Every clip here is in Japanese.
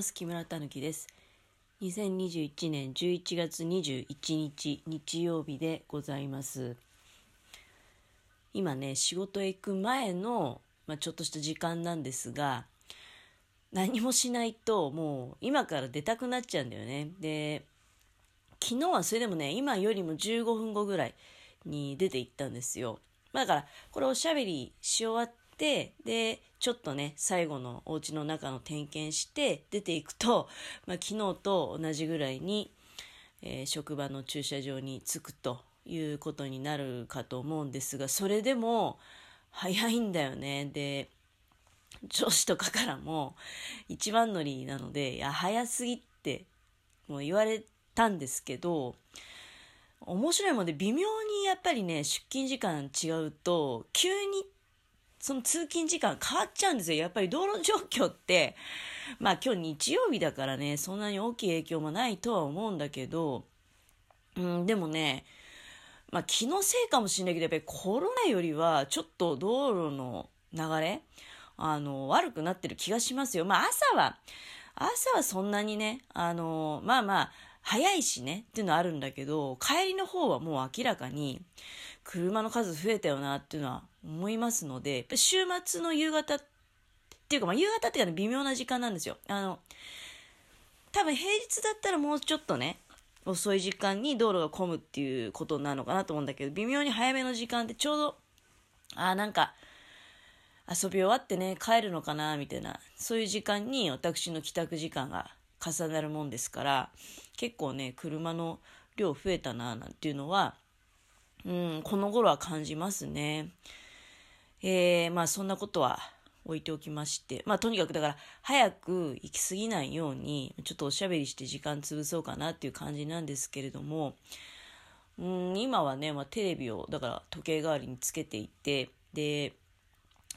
ます。木村たぬきです。2021年11月21日日曜日でございます。今ね仕事へ行く前の、まあ、ちょっとした時間なんですが何もしないともう今から出たくなっちゃうんだよね。で昨日はそれでもね今よりも15分後ぐらいに出て行ったんですよ。だからこれおしゃべりし終わってでちょっとね最後のお家の中の点検して出ていくと、まあ、昨日と同じぐらいに、えー、職場の駐車場に着くということになるかと思うんですがそれでも早いんだよね。で上司とかからも一番乗りなのでいや早すぎってもう言われたんですけど面白いもんで微妙にやっぱりね出勤時間違うと急にその通勤時間変わっちゃうんですよ。やっぱり道路状況って、まあ今日日曜日だからね、そんなに大きい影響もないとは思うんだけど、うん、でもね、まあ気のせいかもしれないけど、やっぱりコロナよりはちょっと道路の流れ、あの、悪くなってる気がしますよ。まあ朝は、朝はそんなにね、あの、まあまあ、早いしねっていうのはあるんだけど、帰りの方はもう明らかに車の数増えたよなっていうのは思いますので、週末の夕方っていうか、まあ、夕方っていうかね、微妙な時間なんですよ。あの、多分平日だったらもうちょっとね、遅い時間に道路が混むっていうことなのかなと思うんだけど、微妙に早めの時間ってちょうど、ああ、なんか、遊び終わってね、帰るのかな、みたいな、そういう時間に私の帰宅時間が重なるもんですから、結構ね、車の量増えたな、なんていうのは、うん、この頃は感じますね。えー、まあそんなことは置いておきまして、まあとにかくだから早く行き過ぎないように、ちょっとおしゃべりして時間潰そうかなっていう感じなんですけれども、うん、今はね、まあ、テレビをだから時計代わりにつけていて、で、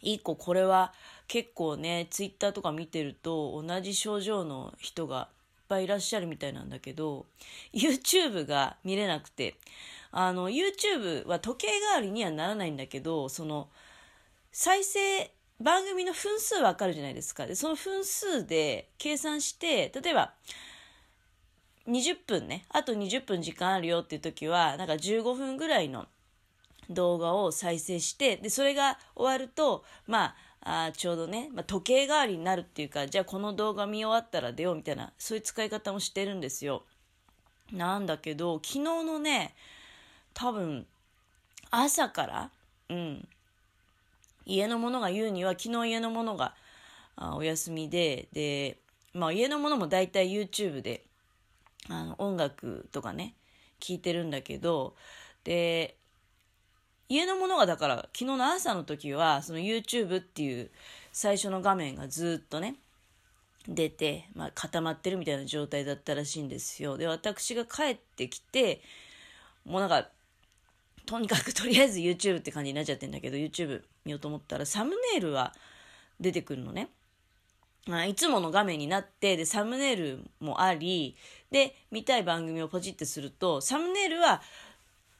一個これは結構ね、ツイッターとか見てると同じ症状の人がぱいいらっしゃるみたいなんだけど、YouTube が見れなくて、あの、YouTube は時計代わりにはならないんだけど、その、再生、番組の分数わかるじゃないですか。で、その分数で計算して、例えば、20分ね、あと20分時間あるよっていう時は、なんか15分ぐらいの動画を再生して、で、それが終わると、まあ、あちょうどね、まあ、時計代わりになるっていうか、じゃあこの動画見終わったら出ようみたいな、そういう使い方もしてるんですよ。なんだけど、昨日のね、多分、朝から、うん、家の者が言うには、昨日家の者があお休みで、で、まあ家の者も大体 YouTube で、あの、音楽とかね、聞いてるんだけど、で、家の者がだから、昨日の朝の時は、その YouTube っていう最初の画面がずっとね、出て、まあ、固まってるみたいな状態だったらしいんですよ。で、私が帰ってきて、もうなんか、とにかく とりあえず YouTube って感じになっちゃってんだけど、YouTube 見ようと思ったら、サムネイルは出てくるのね。あいつもの画面になって、で、サムネイルもあり、で、見たい番組をポチってすると、サムネイルは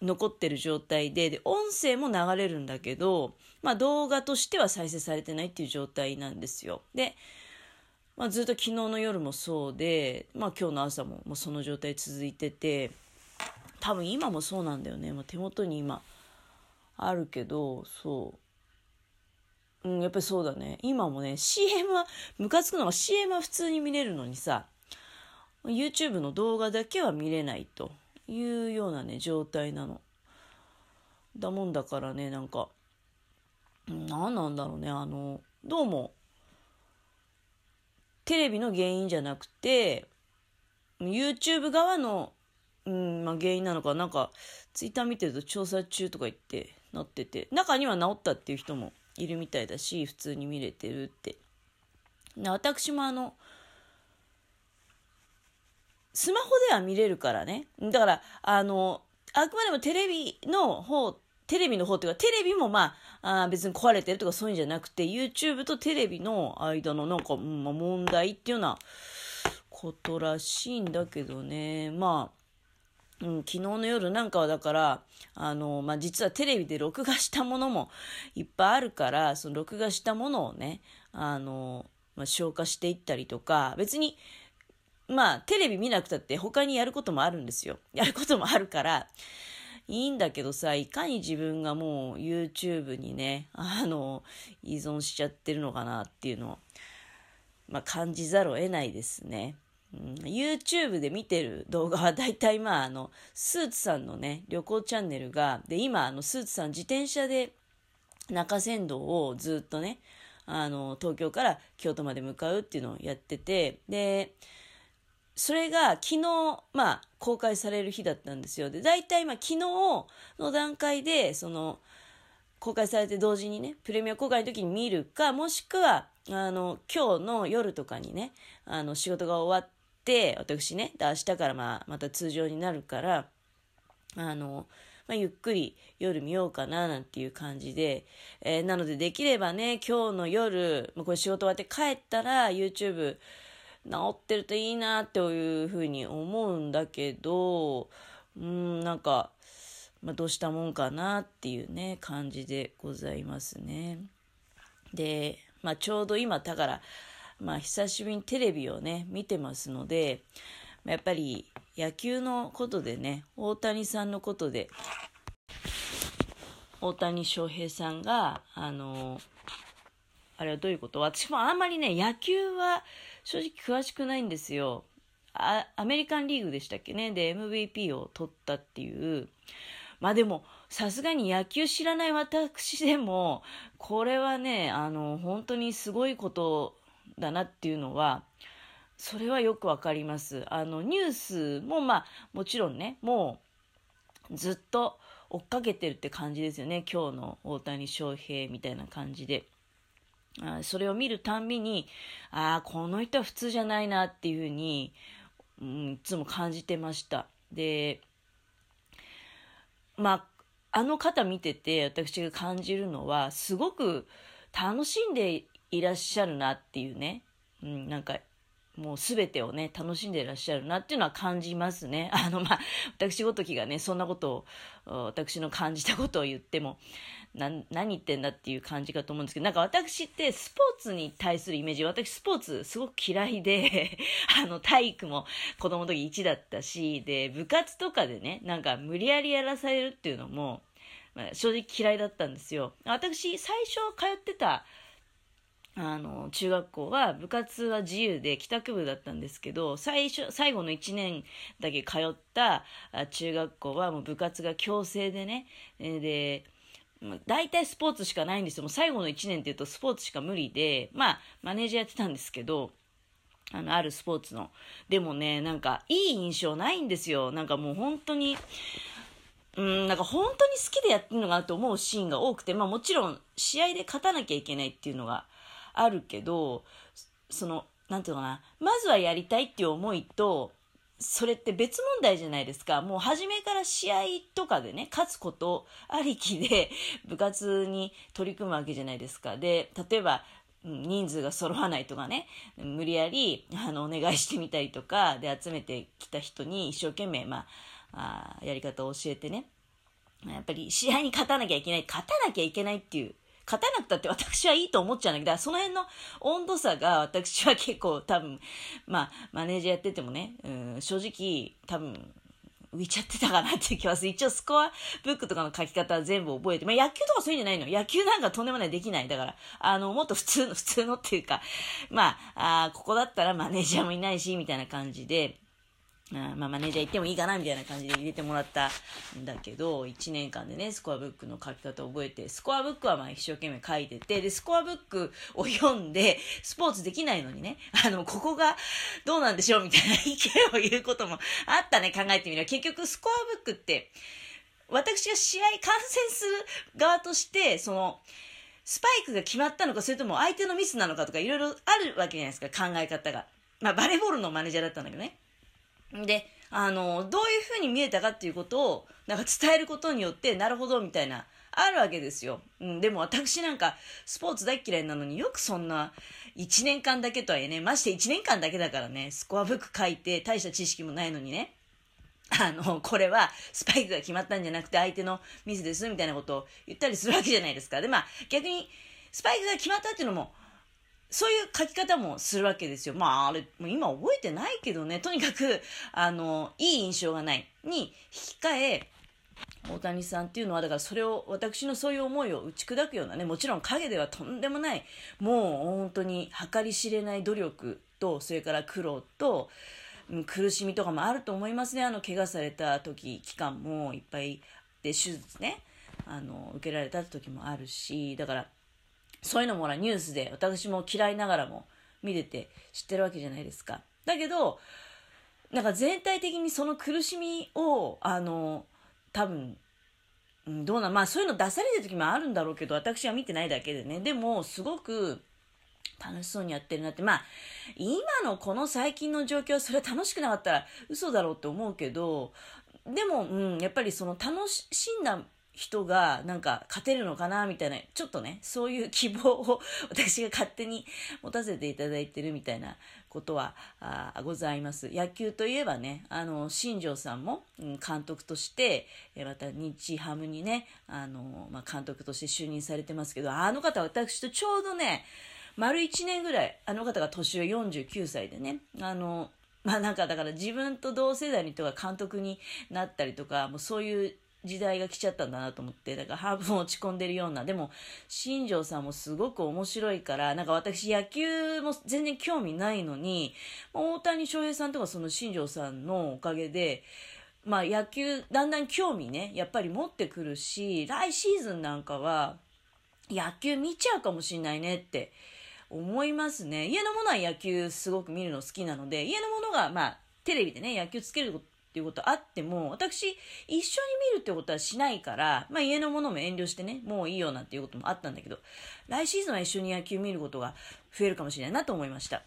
残ってる状態で、で、音声も流れるんだけど、まあ動画としては再生されてないっていう状態なんですよ。で、まあずっと昨日の夜もそうで、まあ今日の朝ももうその状態続いてて、多分今もそうなんだよね、まあ、手元に今あるけどそう。うんやっぱりそうだね。今もね CM はムカつくのが CM は普通に見れるのにさ YouTube の動画だけは見れないと。いうようなね状態なのだもんだからねなんか何なんだろうねあのどうもテレビの原因じゃなくて YouTube 側のうん、まあ、原因なのか、なんか、ツイッター見てると調査中とか言ってなってて、中には治ったっていう人もいるみたいだし、普通に見れてるって。私もあの、スマホでは見れるからね。だから、あの、あくまでもテレビの方、テレビの方っていうか、テレビもまあ、あ別に壊れてるとかそういうんじゃなくて、YouTube とテレビの間のなんか、まあ、問題っていうようなことらしいんだけどね。まあ、うん、昨日の夜なんかはだから、あの、まあ、実はテレビで録画したものもいっぱいあるから、その録画したものをね、あの、まあ、消化していったりとか、別に、まあ、テレビ見なくたって他にやることもあるんですよ。やることもあるから、いいんだけどさ、いかに自分がもう YouTube にね、あの、依存しちゃってるのかなっていうのを、まあ、感じざるを得ないですね。YouTube で見てる動画は 大体まああの、スーツさんのね、旅行チャンネルが、で、今あの、スーツさん自転車で中山道をずっとね、あの、東京から京都まで向かうっていうのをやってて、で、それが昨日、まあ、公開される日だったんですよ。で、大体、まあ、昨日の段階で、その、公開されて同時にね、プレミア公開の時に見るか、もしくは、あの、今日の夜とかにね、あの、仕事が終わって、私ね、明日からまあ、また通常になるから、あの、まあ、ゆっくり夜見ようかななんていう感じで、えー、なのでできればね、今日の夜、まあ、これ仕事終わって帰ったら YouTube 治ってるといいなっていうふうに思うんだけど、うん、なんか、まあ、どうしたもんかなっていうね、感じでございますね。で、まあ、ちょうど今、だから、まあ、久しぶりにテレビをね、見てますので、やっぱり野球のことでね、大谷さんのことで、大谷翔平さんが、あの、あれはどういうこと？私もあんまりね、野球は正直詳しくないんですよ。あアメリカンリーグでしたっけね？で、MVP を取ったっていう。まあでも、さすがに野球知らない私でも、これはね、あの、本当にすごいことだなっていうのは、それはよくわかります。あの、ニュースもまあ、もちろんね、もう、ずっと追っかけてるって感じですよね。今日の大谷翔平みたいな感じで。あそれを見るたんびに、ああ、この人は普通じゃないなっていうふうに、うん、いつも感じてました。で、まあ、あの方見てて私が感じるのは、すごく楽しんでいらっしゃるなっていうね、うん、なんかもう全てをね、楽しんでいらっしゃるなっていうのは感じますね。あの、まあ、私ごときがね、そんなことを、私の感じたことを言っても、何言ってんだっていう感じかと思うんですけど、なんか私ってスポーツに対するイメージ、私スポーツすごく嫌いで、あの、体育も子供の時1だったし、で、部活とかでね、なんか無理やりやらされるっていうのも、まあ、正直嫌いだったんですよ。私、最初通ってたあの、中学校は部活は自由で帰宅部だったんですけど、最初、最後の1年だけ通った中学校はもう部活が強制でね、で、大体スポーツしかないんですよ。もう最後の1年って言うとスポーツしか無理で、まあ、マネージャーやってたんですけど、あの、あるスポーツの。でもね、なんか、いい印象ないんですよ。なんかもう本当に、うん、なんか本当に好きでやってるのかなと思うシーンが多くて、まあもちろん試合で勝たなきゃいけないっていうのがあるけど、その、なんていうかな、まずはやりたいっていう思いと、それって別問題じゃないですか。もう初めから試合とかでね、勝つことありきで 部活に取り組むわけじゃないですか。で、例えば、人数が揃わないとかね、無理やり、あの、お願いしてみたりとか、で、集めてきた人に一生懸命、まあ、あやり方を教えてね、やっぱり試合に勝たなきゃいけない、勝たなきゃいけないっていう勝たなくたって私はいいと思っちゃうんだけど、その辺の温度差が私は結構多分、まあ、マネージャーやっててもね、うん、正直多分、浮いちゃってたかなっていう気はする。一応スコアブックとかの書き方は全部覚えて、まあ野球とかそういうんじゃないの。野球なんかとんでもないできない。だから、あの、もっと普通の、普通のっていうか、まああ、あここだったらマネージャーもいないし、みたいな感じで、まあ、マネージャー行ってもいいかなみたいな感じで入れてもらったんだけど、1年間でね、スコアブックの書き方を覚えて、スコアブックはまあ一生懸命書いてて、で、スコアブックを読んで、スポーツできないのにね、あの、ここがどうなんでしょうみたいな意見を言うこともあったね、考えてみれば。結局、スコアブックって、私が試合観戦する側として、その、スパイクが決まったのか、それとも相手のミスなのかとか、いろいろあるわけじゃないですか、考え方が。まあ、バレーボールのマネージャーだったんだけどね。で、あの、どういう風に見えたかっていうことを、なんか伝えることによって、なるほど、みたいな、あるわけですよ。うん、でも私なんか、スポーツ大嫌いなのによくそんな、1年間だけとはいえね、まして1年間だけだからね、スコアブック書いて、大した知識もないのにね、あの、これはスパイクが決まったんじゃなくて相手のミスです、みたいなことを言ったりするわけじゃないですか。で、まあ、逆に、スパイクが決まったっていうのも、そういう書き方もするわけですよ。まあ、あれ、もう今覚えてないけどね、とにかく、あの、いい印象がないに引き換え、大谷さんっていうのは、だからそれを、私のそういう思いを打ち砕くようなね、もちろん影ではとんでもない、もう本当に計り知れない努力と、それから苦労と、苦しみとかもあると思いますね。あの、怪我された時、期間もいっぱいで、手術ね、あの、受けられた時もあるし、だから、そういうのもほらニュースで私も嫌いながらも見てて知ってるわけじゃないですか。だけど、なんか全体的にその苦しみを、あの、多分、どうな、まあそういうの出されてる時もあるんだろうけど、私は見てないだけでね。でも、すごく楽しそうにやってるなって。まあ、今のこの最近の状況、それは楽しくなかったら嘘だろうって思うけど、でも、うん、やっぱりその楽しんだ人がなんか勝てるのかなみたいな、ちょっとね、そういう希望を 私が勝手に持たせていただいてるみたいなことはあございます。野球といえばね、あの、新庄さんも、うん、監督として、また日ハムにね、あの、まあ、監督として就任されてますけど、あの方私とちょうどね、丸1年ぐらい、あの方が年上49歳でね、あの、まあなんかだから自分と同世代の人が監督になったりとか、もうそういう時代が来ちゃったんだなと思って、だから半分落ち込んでるような、でも、新庄さんもすごく面白いから、なんか私野球も全然興味ないのに、大谷翔平さんとかその新庄さんのおかげで、まあ野球、だんだん興味ね、やっぱり持ってくるし、来シーズンなんかは、野球見ちゃうかもしんないねって思いますね。家のものは野球すごく見るの好きなので、家のものが、まあ、テレビでね、野球つけるっていうことあっても、私、一緒に見るってことはしないから、まあ家のものも遠慮してね、もういいよなんていうこともあったんだけど、来シーズンは一緒に野球見ることが増えるかもしれないなと思いました。